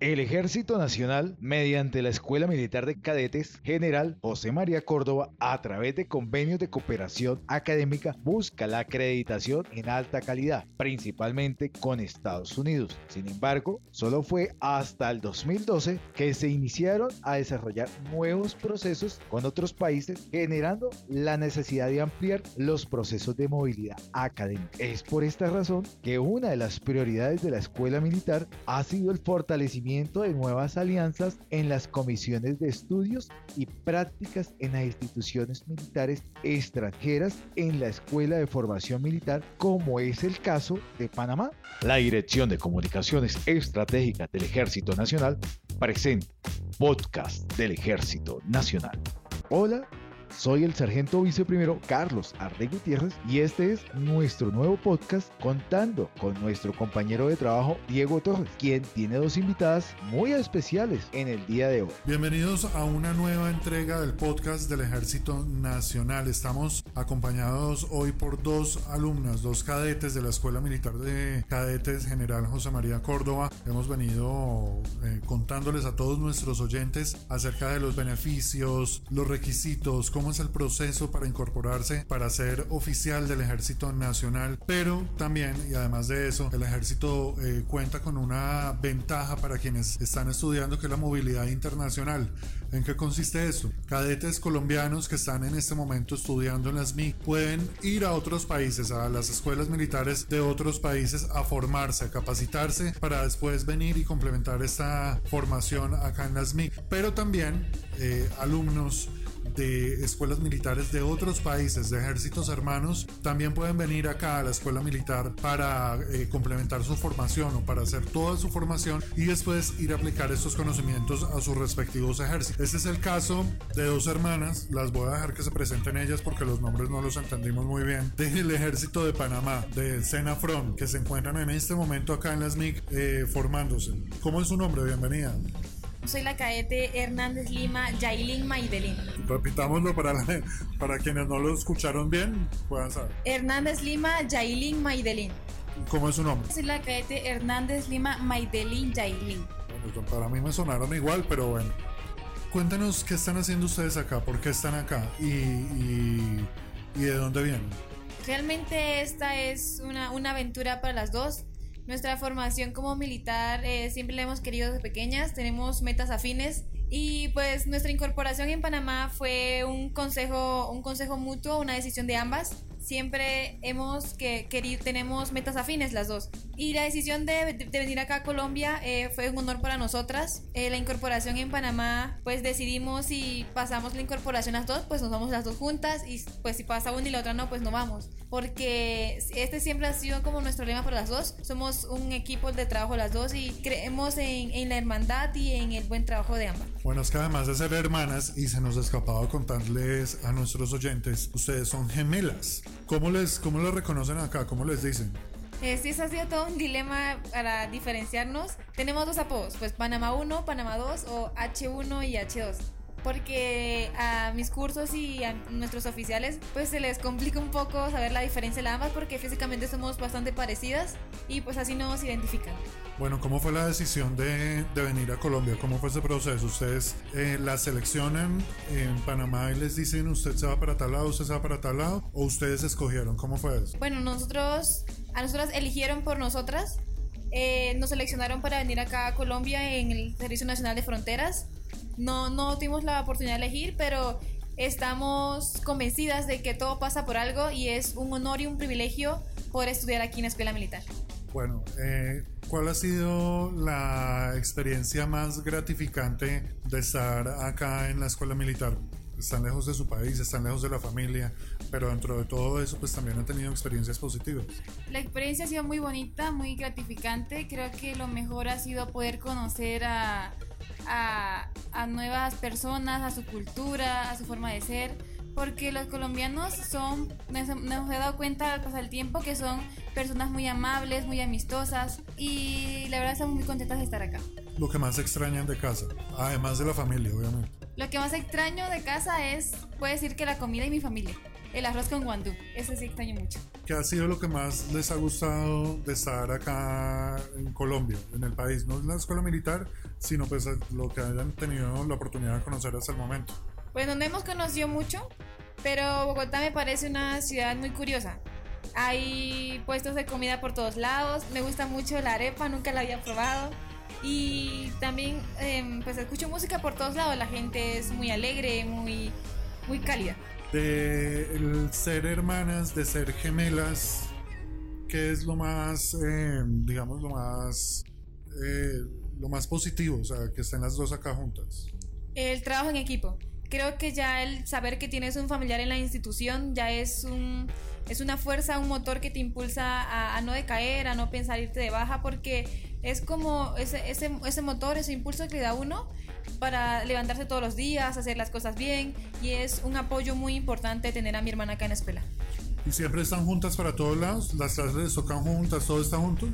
El Ejército Nacional, mediante la Escuela Militar de Cadetes General José María Córdoba, a través de convenios de cooperación académica, busca la acreditación en alta calidad, principalmente con Estados Unidos. Sin embargo, solo fue hasta el 2012 que se iniciaron a desarrollar nuevos procesos con otros países, generando la necesidad de ampliar los procesos de movilidad académica. Es por esta razón que una de las prioridades de la Escuela Militar ha sido el fortalecimiento de nuevas alianzas en las comisiones de estudios y prácticas en las instituciones militares extranjeras en la Escuela de Formación Militar, como es el caso de Panamá. La Dirección de Comunicaciones Estratégicas del Ejército Nacional presenta podcast del Ejército Nacional. Hola, soy el sargento viceprimero Carlos Arre Gutiérrez y este es nuestro nuevo podcast contando con nuestro compañero de trabajo Diego Torres, quien tiene dos invitadas muy especiales en el día de hoy. Bienvenidos a una nueva entrega del podcast del Ejército Nacional. Estamos acompañados hoy por dos alumnas, dos cadetes de la Escuela Militar de Cadetes General José María Córdoba. Hemos venido eh, contándoles a todos nuestros oyentes acerca de los beneficios, los requisitos, cómo es el proceso para incorporarse, para ser oficial del Ejército Nacional, pero también, y además de eso, el Ejército eh, cuenta con una ventaja para quienes están estudiando que es la movilidad internacional. ¿En qué consiste esto? Cadetes colombianos que están en este momento estudiando en las MIC pueden ir a otros países, a las escuelas militares de otros países a formarse, a capacitarse para después venir y complementar esta formación acá en las MIC. Pero también eh, alumnos de escuelas militares de otros países, de ejércitos hermanos, también pueden venir acá a la escuela militar para eh, complementar su formación o para hacer toda su formación y después ir a aplicar estos conocimientos a sus respectivos ejércitos. Este es el caso de dos hermanas, las voy a dejar que se presenten ellas porque los nombres no los entendimos muy bien, del ejército de Panamá, de Senafron, que se encuentran en este momento acá en las MIC eh, formándose. ¿Cómo es su nombre? Bienvenida. Soy la cadete Hernández Lima Yailin Maidelin. Repitámoslo para, para quienes no lo escucharon bien, puedan saber. Hernández Lima Yailin Maidelin. ¿Cómo es su nombre? Soy la cadete Hernández Lima Maidelin Yailin. Bueno, para mí me sonaron igual, pero bueno. Cuéntanos qué están haciendo ustedes acá, por qué están acá y, y, y de dónde vienen. Realmente esta es una, una aventura para las dos nuestra formación como militar eh, siempre la hemos querido desde pequeñas, tenemos metas afines y pues nuestra incorporación en Panamá fue un consejo, un consejo mutuo, una decisión de ambas siempre hemos que, querido, tenemos metas afines las dos. Y la decisión de, venir acá a Colombia eh, fue un honor para nosotras. Eh, la incorporación en Panamá, pues decidimos si pasamos la incorporación las dos, pues nos vamos las dos juntas. Y pues si pasa una y la otra no, pues no vamos. Porque este siempre ha sido como nuestro lema para las dos. Somos un equipo de trabajo las dos y creemos en, en la hermandad y en el buen trabajo de ambas. Bueno, es que además de ser hermanas, y se nos ha escapado contarles a nuestros oyentes, ustedes son gemelas. ¿Cómo les, cómo les reconocen acá? ¿Cómo les dicen? Eh, sí, eso ha sido todo un dilema para diferenciarnos. Tenemos dos apodos, pues Panamá 1, Panamá 2 o H1 y H2 porque a mis cursos y a nuestros oficiales pues se les complica un poco saber la diferencia de ambas porque físicamente somos bastante parecidas y pues así nos identifican. Bueno, ¿cómo fue la decisión de, de venir a Colombia? ¿Cómo fue ese proceso? ¿Ustedes eh, la seleccionan en Panamá y les dicen usted se va para tal lado, usted se va para tal lado? ¿O ustedes escogieron? ¿Cómo fue eso? Bueno, nosotros, a nosotras eligieron por nosotras. Eh, nos seleccionaron para venir acá a Colombia en el Servicio Nacional de Fronteras no, no tuvimos la oportunidad de elegir, pero estamos convencidas de que todo pasa por algo y es un honor y un privilegio poder estudiar aquí en la Escuela Militar. Bueno, eh, ¿cuál ha sido la experiencia más gratificante de estar acá en la Escuela Militar? Están lejos de su país, están lejos de la familia, pero dentro de todo eso pues también han tenido experiencias positivas. La experiencia ha sido muy bonita, muy gratificante. Creo que lo mejor ha sido poder conocer a a, nuevas personas, a su cultura, a su forma de ser, porque los colombianos son, nos, he dado cuenta al pasar el tiempo que son personas muy amables, muy amistosas y la verdad estamos muy contentas de estar acá. Lo que más extrañan de casa, además de la familia, obviamente. Lo que más extraño de casa es, puedo decir que la comida y mi familia. El arroz con guandú. Ese sí extraño mucho. ¿Qué ha sido lo que más les ha gustado de estar acá en Colombia, en el país? No en la escuela militar, sino pues lo que hayan tenido la oportunidad de conocer hasta el momento. Pues donde hemos conocido mucho, pero Bogotá me parece una ciudad muy curiosa. Hay puestos de comida por todos lados. Me gusta mucho la arepa, nunca la había probado. Y también em, pues escucho música por todos lados. La gente es muy alegre, muy, muy cálida. De ser hermanas, de ser gemelas, ¿qué es lo más, em, digamos, lo más, eh, lo más positivo? O sea, que estén las dos acá juntas. El trabajo en equipo. Creo que ya el saber que tienes un familiar en la institución ya es un es una fuerza, un motor que te impulsa a, a no decaer, a no pensar irte de baja, porque es como ese, ese, ese motor, ese impulso que da uno para levantarse todos los días, hacer las cosas bien, y es un apoyo muy importante tener a mi hermana acá en la escuela. ¿Y siempre están juntas para todos lados? ¿Las clases les tocan juntas? ¿Todo está junto?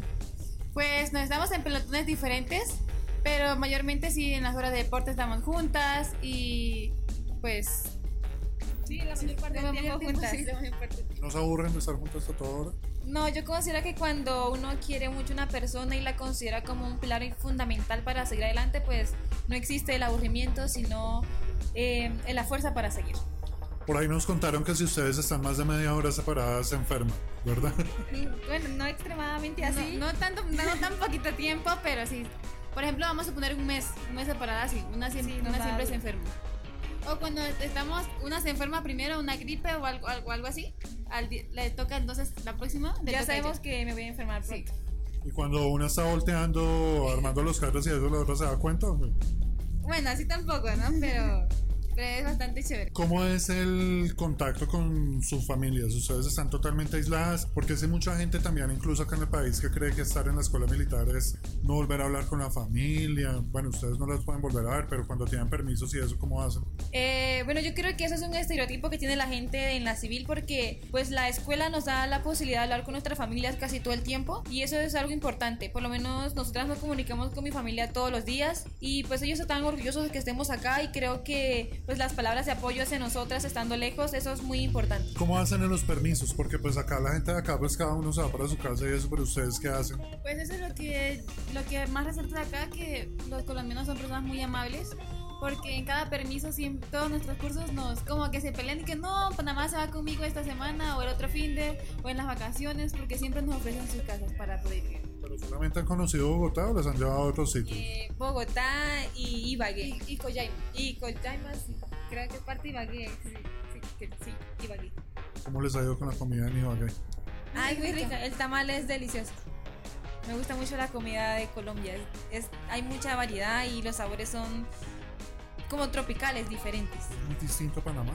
Pues nos estamos en pelotones diferentes, pero mayormente sí en las horas de deporte estamos juntas y pues Sí, la mayor parte del tiempo juntas. sí, la mayor parte. ¿No se aburren de estar juntas a toda hora? No, yo considero que cuando uno quiere mucho a una persona y la considera como un pilar fundamental para seguir adelante, pues no existe el aburrimiento, sino eh, la fuerza para seguir. Por ahí nos contaron que si ustedes están más de media hora separadas se enferman, ¿verdad? Bueno, no extremadamente así. No, no tanto, no tan poquito tiempo, pero sí. Por ejemplo, vamos a poner un mes, un mes separada así, una, siempre, Sí, una siempre se enferma. O cuando estamos, una se enferma primero, una gripe o algo, algo, algo así, al le toca entonces la próxima. le Ya sabemos que me voy a enfermar Sí. Y cuando una está volteando, armando los carros y eso, la otra se da cuenta. Bueno, así tampoco, ¿no? Pero, es bastante chévere. ¿Cómo es el contacto con sus familias? ¿Ustedes están totalmente aisladas? Porque hay mucha gente también, incluso acá en el país, que cree que estar en la escuela militar es no volver a hablar con la familia. Bueno, ustedes no las pueden volver a ver, pero cuando tienen permisos y eso, ¿cómo hacen? Eh, bueno, yo creo que eso es un estereotipo que tiene la gente en la civil porque pues la escuela nos da la posibilidad de hablar con nuestras familias casi todo el tiempo y eso es algo importante. Por lo menos nosotras nos comunicamos con mi familia todos los días y pues ellos están orgullosos de que estemos acá y creo que pues las palabras de apoyo hacia nosotras estando lejos, eso es muy importante. ¿Cómo hacen en los permisos? Porque pues acá la gente de acá, pues cada uno se va para su casa y eso, pero ustedes qué hacen? Pues eso es lo que, lo que más resalta de acá, que los colombianos son personas muy amables. Porque en cada permiso, siempre, todos nuestros cursos nos como que se pelean y que no, Panamá se va conmigo esta semana o el otro fin de o en las vacaciones, porque siempre nos ofrecen sus casas para poder ir. ¿Pero solamente han conocido Bogotá o las han llevado a otros sitios? Eh, Bogotá y Ibagué. Y, y Coyaima. Y Cochaima, sí, creo que es parte de Ibagué. Sí, sí, Ibagué. ¿Cómo les ha ido con la comida en Ibagué? Ay, muy rica. El tamal es delicioso. Me gusta mucho la comida de Colombia. Es, es- hay mucha variedad y los sabores son como tropicales, diferentes. ¿Es muy distinto a Panamá?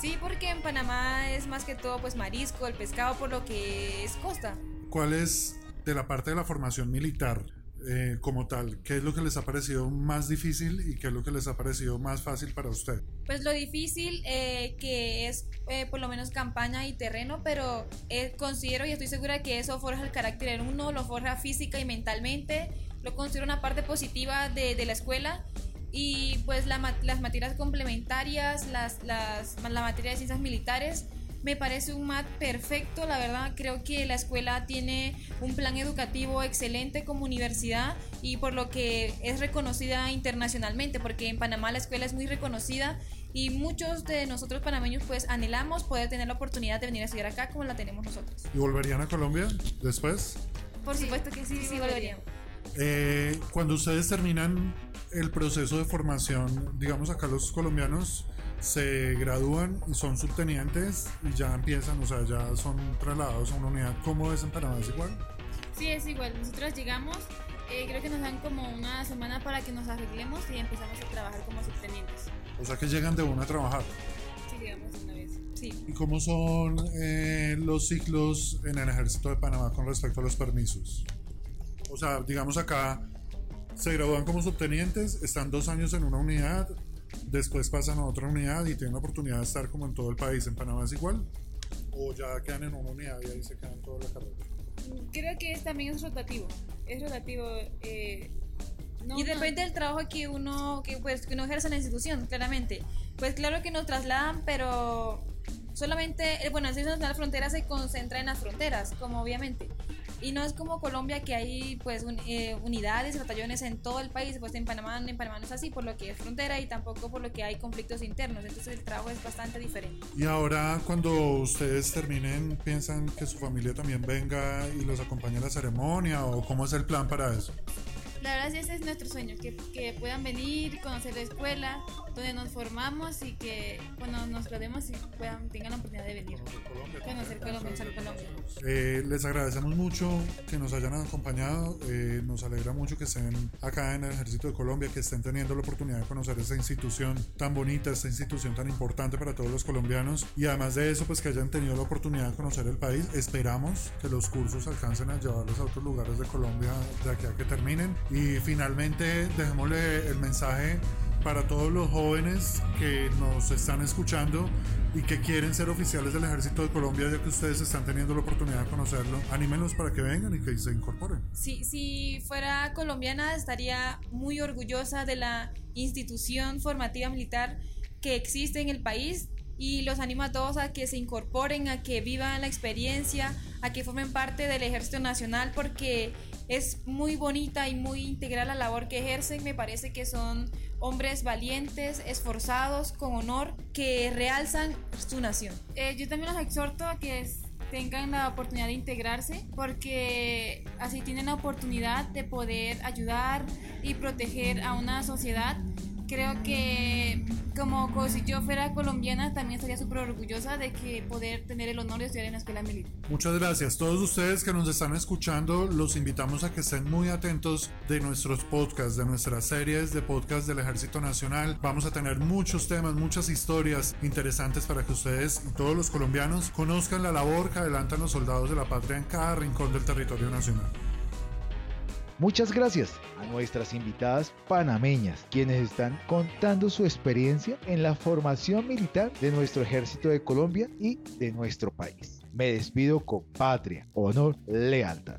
Sí, porque en Panamá es más que todo pues marisco, el pescado, por lo que es costa. ¿Cuál es de la parte de la formación militar eh, como tal? ¿Qué es lo que les ha parecido más difícil y qué es lo que les ha parecido más fácil para usted? Pues lo difícil eh, que es eh, por lo menos campaña y terreno, pero considero y estoy segura que eso forja el carácter en uno, lo forja física y mentalmente, lo considero una parte positiva de, de la escuela y pues las materias complementarias, las, las, la materia de ciencias militares, me parece un mat perfecto, la verdad creo que la escuela tiene un plan educativo excelente como universidad y por lo que es reconocida internacionalmente, porque en Panamá la escuela es muy reconocida y muchos de nosotros panameños pues anhelamos poder tener la oportunidad de venir a estudiar acá como la tenemos nosotros. ¿Y volverían a Colombia después? Por supuesto que sí, sí, sí, volveríamos. Eh, cuando ustedes terminan el proceso de formación, digamos acá los colombianos se gradúan y son subtenientes y ya empiezan, o sea, ya son trasladados a una unidad. ¿Cómo es en Panamá? ¿Es igual? Sí, es igual. Nosotros llegamos, eh, creo que nos dan como una semana para que nos arreglemos y empezamos a trabajar como subtenientes. O sea que llegan de una a trabajar. Sí, llegamos de una vez. Sí. ¿Y cómo son eh, los ciclos en el ejército de Panamá con respecto a los permisos? O sea, digamos acá se gradúan como subtenientes, están dos años en una unidad, después pasan a otra unidad y tienen la oportunidad de estar como en todo el país. ¿En Panamá es igual? ¿O ya quedan en una unidad y ahí se quedan toda la carrera? Creo que es, también es rotativo. Es rotativo. Eh, no, y no. depende del trabajo que uno, que, pues, que uno ejerce en la institución, claramente. Pues claro que nos trasladan, pero solamente, eh, bueno, el Servicio Nacional de Fronteras se concentra en las fronteras, como obviamente. Y no es como Colombia que hay pues un, eh, unidades, batallones en todo el país, pues en Panamá, en Panamá no es así por lo que es frontera y tampoco por lo que hay conflictos internos, entonces el trabajo es bastante diferente. Y ahora cuando ustedes terminen, ¿piensan que su familia también venga y los acompañe a la ceremonia o cómo es el plan para eso? La verdad, ese es nuestro sueño, que, que puedan venir, conocer la escuela, donde nos formamos y que cuando nos graduemos puedan, tengan la oportunidad de venir. Conocer Colombia, conocer Colombia. Eh, les agradecemos mucho que nos hayan acompañado, eh, nos alegra mucho que estén acá en el Ejército de Colombia, que estén teniendo la oportunidad de conocer esta institución tan bonita, esta institución tan importante para todos los colombianos y además de eso, pues que hayan tenido la oportunidad de conocer el país. Esperamos que los cursos alcancen a llevarlos a otros lugares de Colombia de aquí a que terminen y finalmente, dejémosle el mensaje para todos los jóvenes que nos están escuchando y que quieren ser oficiales del Ejército de Colombia, ya que ustedes están teniendo la oportunidad de conocerlo, anímenlos para que vengan y que se incorporen. Sí, si fuera colombiana estaría muy orgullosa de la institución formativa militar que existe en el país y los animo a todos a que se incorporen, a que vivan la experiencia, a que formen parte del Ejército Nacional porque es muy bonita y muy integral la labor que ejercen. Me parece que son hombres valientes, esforzados, con honor, que realzan su nación. Eh, yo también los exhorto a que tengan la oportunidad de integrarse porque así tienen la oportunidad de poder ayudar y proteger a una sociedad creo que como, si yo fuera colombiana también estaría súper orgullosa de que poder tener el honor de estudiar en la escuela militar. Muchas gracias. Todos ustedes que nos están escuchando, los invitamos a que estén muy atentos de nuestros podcasts, de nuestras series de podcast del Ejército Nacional. Vamos a tener muchos temas, muchas historias interesantes para que ustedes y todos los colombianos conozcan la labor que adelantan los soldados de la patria en cada rincón del territorio nacional. Muchas gracias a nuestras invitadas panameñas, quienes están contando su experiencia en la formación militar de nuestro ejército de Colombia y de nuestro país. Me despido con patria, honor, lealtad.